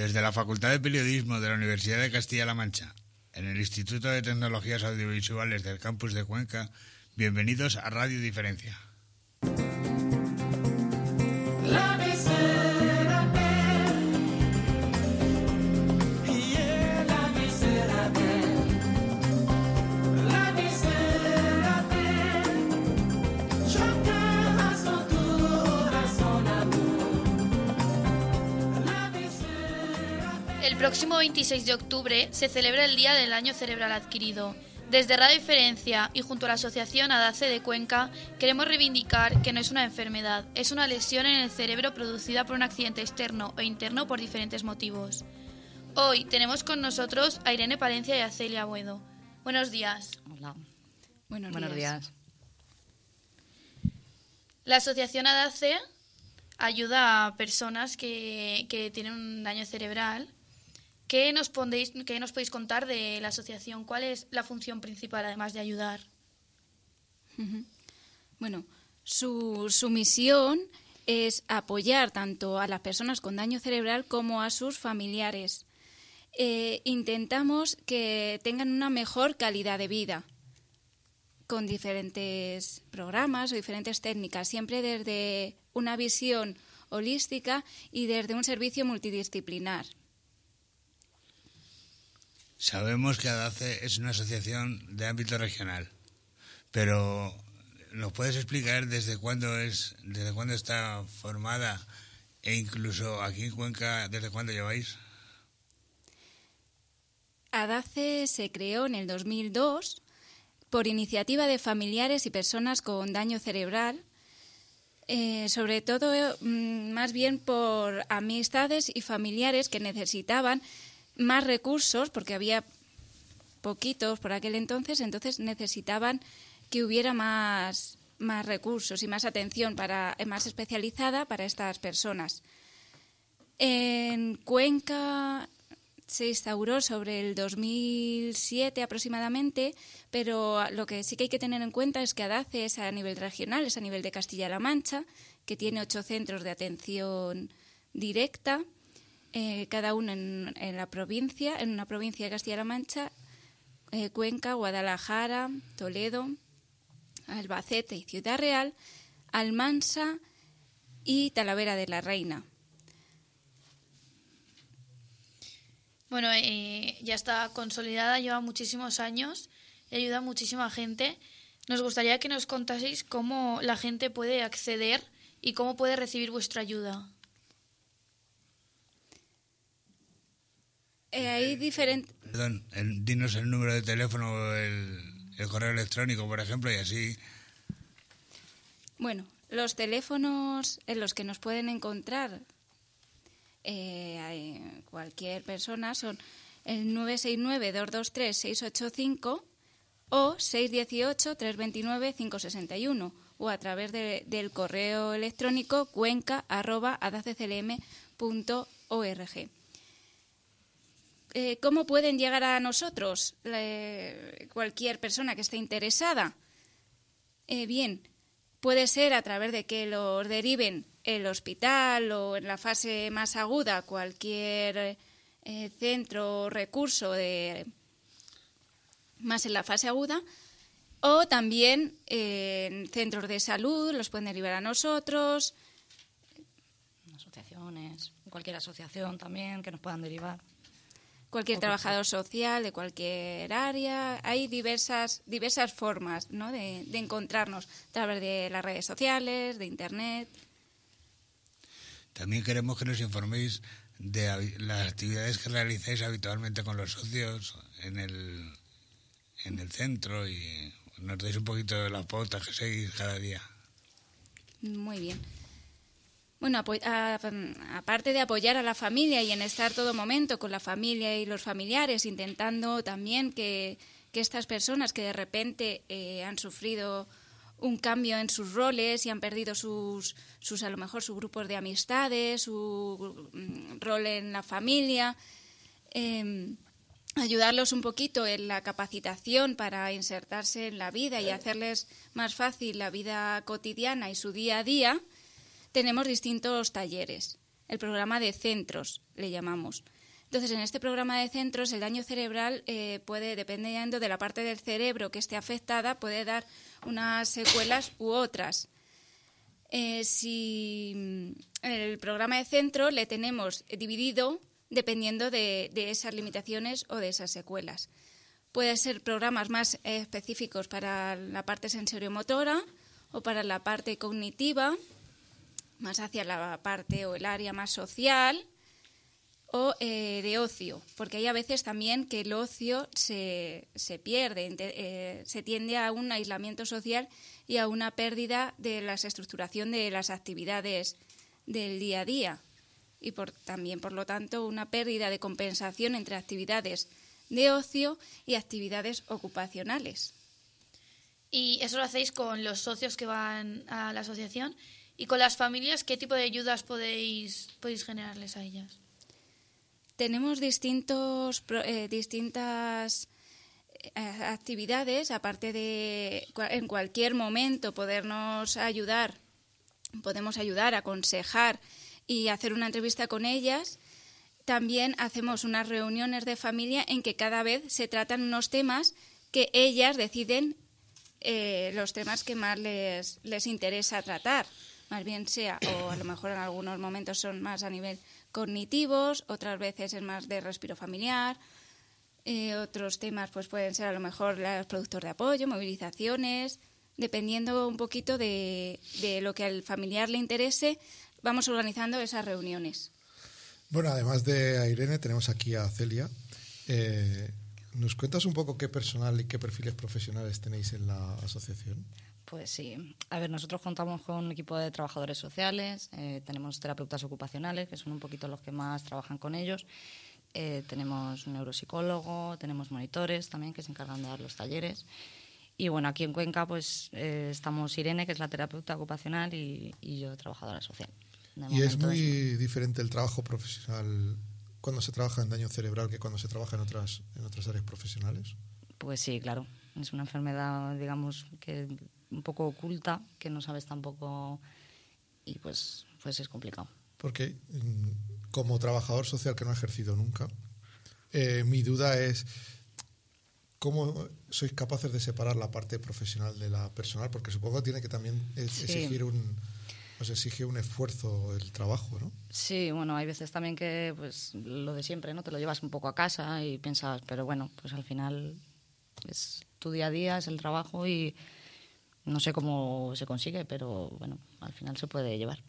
Desde la Facultad de Periodismo de la Universidad de Castilla-La Mancha, en el Instituto de Tecnologías Audiovisuales del Campus de Cuenca, bienvenidos a Radio Diferencia. Próximo 26 de octubre se celebra el Día del Año Cerebral Adquirido. Desde Radio Diferencia y junto a la Asociación ADACE de Cuenca queremos reivindicar que no es una enfermedad, es una lesión en el cerebro producida por un accidente externo o interno por diferentes motivos. Hoy tenemos con nosotros a Irene Palencia y a Celia Buedo. Buenos días. Hola. Buenos, días. La Asociación ADACE ayuda a personas que, que tienen un daño cerebral ¿Qué nos, podéis, ¿Qué nos podéis contar de la asociación? ¿Cuál es la función principal, además de ayudar? Bueno, su, su misión es apoyar tanto a las personas con daño cerebral como a sus familiares. Eh, intentamos que tengan una mejor calidad de vida con diferentes programas o diferentes técnicas, siempre desde una visión holística y desde un servicio multidisciplinar. Sabemos que ADACE es una asociación de ámbito regional, pero ¿nos puedes explicar desde cuándo es, desde cuándo está formada e incluso aquí en Cuenca, desde cuándo lleváis? ADACE se creó en el 2002 por iniciativa de familiares y personas con daño cerebral, eh, sobre todo mm, más bien por amistades y familiares que necesitaban más recursos, porque había poquitos por aquel entonces, entonces necesitaban que hubiera más, más recursos y más atención para, más especializada para estas personas. En Cuenca se instauró sobre el 2007 aproximadamente, pero lo que sí que hay que tener en cuenta es que ADACE es a nivel regional, es a nivel de Castilla-La Mancha, que tiene ocho centros de atención directa eh, cada uno en, la provincia, en una provincia de Castilla-La Mancha, eh, Cuenca, Guadalajara, Toledo, Albacete y Ciudad Real, Almansa y Talavera de la Reina. Bueno, eh, ya está consolidada, lleva muchísimos años y ayuda a muchísima gente. Nos gustaría que nos contaseis cómo la gente puede acceder y cómo puede recibir vuestra ayuda. Eh, hay diferentes... Perdón, dinos el número de teléfono o el, correo electrónico, por ejemplo, y así... Bueno, los teléfonos en los que nos pueden encontrar eh, cualquier persona son el 969-223-685 o 618-329-561 o a través del correo electrónico cuenca.adaclm.org. Eh, ¿Cómo pueden llegar a nosotros cualquier persona que esté interesada? Eh, bien, puede ser a través de que los deriven el hospital o en la fase más aguda cualquier eh, centro o recurso de, más en la fase aguda o también en centros de salud los pueden derivar a nosotros asociaciones cualquier asociación también que nos puedan derivar cualquier trabajador social de cualquier área. Hay diversas, diversas formas ¿no? de, encontrarnos a través de las redes sociales, de Internet. También queremos que nos informéis de las actividades que realizáis habitualmente con los socios en el, en el centro y nos deis un poquito de las pautas que seguís cada día. Muy bien. Bueno, aparte de apoyar a la familia y en estar todo momento con la familia y los familiares, intentando también que, estas personas que de repente eh, han sufrido un cambio en sus roles y han perdido sus, sus a lo mejor sus grupos de amistades, su mm, rol en la familia, em, ayudarlos un poquito en la capacitación para insertarse en la vida y hacerles más fácil la vida cotidiana y su día a día tenemos distintos talleres. el programa de centros, le llamamos. Entonces, en este programa de centros, el daño cerebral eh, puede, dependiendo de la parte del cerebro que esté afectada, puede dar unas secuelas u otras. Eh, si en el programa de centro le tenemos dividido dependiendo de, esas limitaciones o de esas secuelas. Puede ser programas más específicos para la parte sensoriomotora o para la parte cognitiva, más hacia la parte o el área más social o eh, de ocio, porque hay a veces también que el ocio se, se pierde, eh, se tiende a un aislamiento social y a una pérdida de la estructuración de las actividades del día a día y por, también, por lo tanto, una pérdida de compensación entre actividades de ocio y actividades ocupacionales. Y eso lo hacéis con los socios que van a la asociación y con las familias, ¿qué tipo de ayudas podéis, podéis generarles a ellas? Tenemos distintos, eh, distintas eh, actividades, aparte de en cualquier momento podernos ayudar, podemos ayudar, aconsejar y hacer una entrevista con ellas. También hacemos unas reuniones de familia en que cada vez se tratan unos temas que ellas deciden eh, los temas que más les, les interesa tratar. Más bien sea, o a lo mejor en algunos momentos son más a nivel cognitivos, otras veces es más de respiro familiar, eh, otros temas pues pueden ser a lo mejor los productos de apoyo, movilizaciones, dependiendo un poquito de, de lo que al familiar le interese, vamos organizando esas reuniones. Bueno, además de Irene, tenemos aquí a Celia. Eh, ¿Nos cuentas un poco qué personal y qué perfiles profesionales tenéis en la asociación? Pues sí. A ver, nosotros contamos con un equipo de trabajadores sociales, eh, tenemos terapeutas ocupacionales, que son un poquito los que más trabajan con ellos. Eh, tenemos un neuropsicólogo, tenemos monitores también que se encargan de dar los talleres. Y bueno, aquí en Cuenca pues eh, estamos Irene, que es la terapeuta ocupacional, y, yo, trabajadora social. y es muy diferente el trabajo profesional cuando se trabaja en daño cerebral que cuando se trabaja en otras, en otras áreas profesionales. Pues sí, claro. Es una enfermedad, digamos, que un poco oculta, que no sabes tampoco y pues, pues es complicado. Porque mm, como trabajador social que no ha ejercido nunca, eh, mi duda es cómo sois capaces de separar la parte profesional de la personal, porque supongo que tiene que también exigir un os exige un esfuerzo el trabajo, ¿no? Sí, bueno, hay veces también que pues lo de siempre, ¿no? Te lo llevas un poco a casa y piensas, pero bueno, pues al final es tu día a día, es el trabajo y no sé cómo se consigue, pero bueno, al final se puede llevar.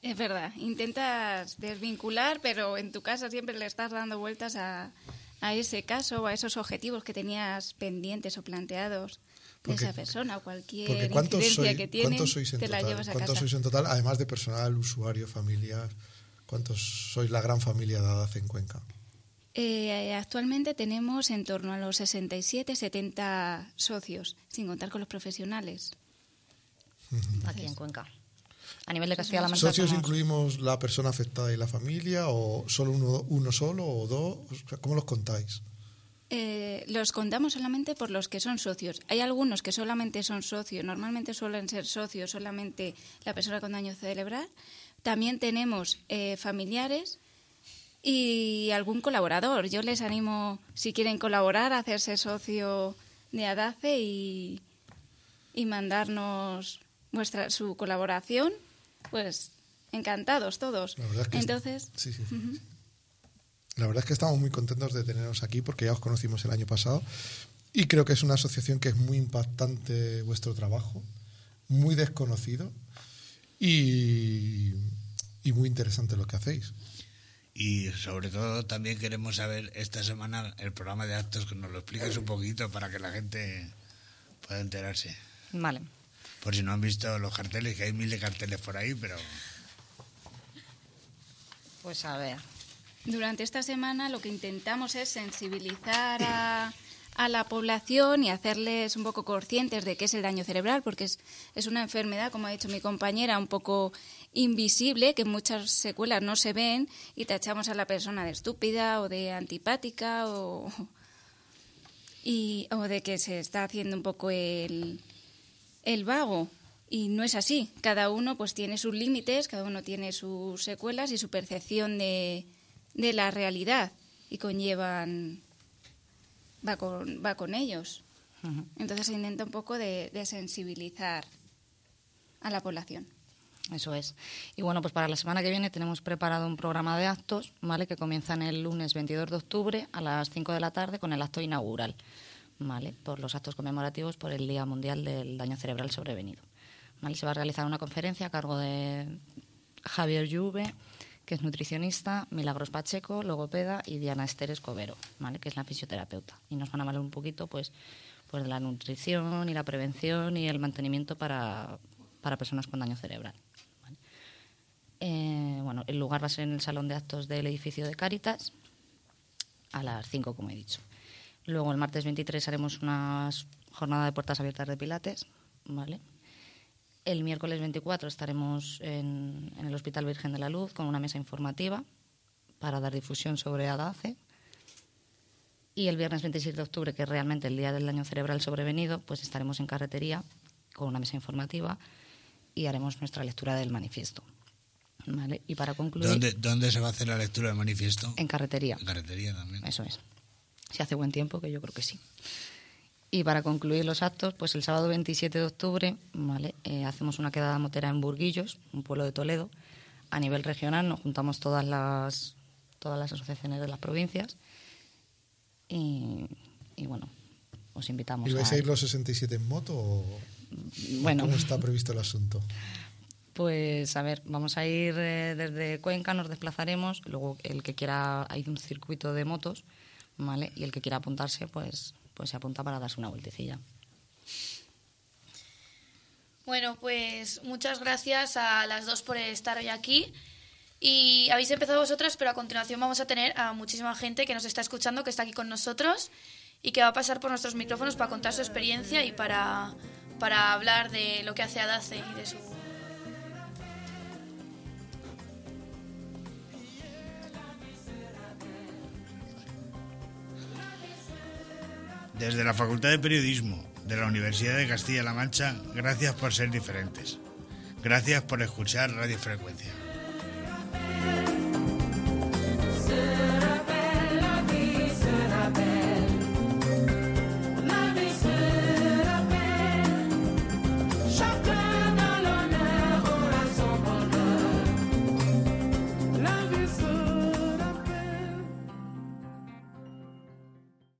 Es verdad, intentas desvincular, pero en tu casa siempre le estás dando vueltas a, a ese caso o a esos objetivos que tenías pendientes o planteados de esa persona o cualquier incidencia que tiene, ¿cuántos sois en te total? la llevas a ¿Cuántos casa. sois en total, además de personal, usuario, familiar? ¿Cuántos sois la gran familia de ADAZ en Cuenca? Eh, actualmente tenemos en torno a los 67, 70 socios, sin contar con los profesionales. Aquí en Cuenca. A nivel de Castilla-La Mancha. ¿Socios incluimos la persona afectada y la familia o solo uno, uno solo o dos? ¿Cómo los contáis? Eh, los contamos solamente por los que son socios. Hay algunos que solamente son socios, normalmente suelen ser socios solamente la persona con daño cerebral. También tenemos eh, familiares y algún colaborador. Yo les animo, si quieren colaborar, a hacerse socio de ADACE y, y mandarnos vuestra su colaboración, pues encantados todos. Entonces, sí, sí. La verdad es que estamos muy contentos de teneros aquí porque ya os conocimos el año pasado y creo que es una asociación que es muy impactante vuestro trabajo, muy desconocido y, y muy interesante lo que hacéis. Y sobre todo también queremos saber esta semana el programa de actos, que nos lo expliques un poquito para que la gente pueda enterarse. Vale. Por si no han visto los carteles, que hay mil de carteles por ahí, pero... Pues a ver, durante esta semana lo que intentamos es sensibilizar a, la población y hacerles un poco conscientes de qué es el daño cerebral, porque es, es una enfermedad, como ha dicho mi compañera, un poco invisible, que muchas secuelas no se ven y tachamos a la persona de estúpida o de antipática o, y, o de que se está haciendo un poco el, el vago. Y no es así. Cada uno pues tiene sus límites, cada uno tiene sus secuelas y su percepción de, de la realidad y conllevan va con, va con ellos. Entonces se intenta un poco de, de sensibilizar a la población. Eso es. Y bueno, pues para la semana que viene tenemos preparado un programa de actos, ¿vale? Que comienzan el lunes 22 de octubre a las 5 de la tarde con el acto inaugural, ¿vale? Por los actos conmemorativos por el Día Mundial del Daño Cerebral Sobrevenido. ¿Vale? Se va a realizar una conferencia a cargo de Javier Lluve, que es nutricionista, Milagros Pacheco, logopeda, y Diana Esther Escobero, ¿vale? Que es la fisioterapeuta. Y nos van a hablar un poquito, pues, pues de la nutrición y la prevención y el mantenimiento para, para personas con daño cerebral. Eh, bueno, el lugar va a ser en el salón de actos del edificio de Cáritas a las 5, como he dicho. Luego, el martes 23 haremos una jornada de puertas abiertas de Pilates, ¿vale? El miércoles 24 estaremos en, en, el Hospital Virgen de la Luz con una mesa informativa para dar difusión sobre ADACE. Y el viernes 26 de octubre, que es realmente el día del daño cerebral sobrevenido, pues estaremos en carretería con una mesa informativa y haremos nuestra lectura del manifiesto. ¿Vale? Y para concluir. ¿Dónde, ¿Dónde, se va a hacer la lectura del manifiesto? En carretería. En carretería también. Eso es. Si hace buen tiempo, que yo creo que sí. Y para concluir los actos, pues el sábado 27 de octubre ¿vale? Eh, hacemos una quedada motera en Burguillos, un pueblo de Toledo. A nivel regional nos juntamos todas las, todas las asociaciones de las provincias. Y, y bueno, os invitamos. ¿Y vais a, a ir los 67 en moto o bueno, cómo está previsto el asunto? Pues a ver, vamos a ir eh, desde Cuenca, nos desplazaremos, luego el que quiera, hay un circuito de motos, ¿vale? Y el que quiera apuntarse, pues, pues se apunta para darse una vueltecilla. Bueno, pues muchas gracias a las dos por estar hoy aquí. Y habéis empezado vosotras, pero a continuación vamos a tener a muchísima gente que nos está escuchando, que está aquí con nosotros y que va a pasar por nuestros micrófonos para contar su experiencia y para, para hablar de lo que hace ADACE y de su Desde la Facultad de Periodismo de la Universidad de Castilla-La Mancha, gracias por ser diferentes. Gracias por escuchar Radio Frecuencia.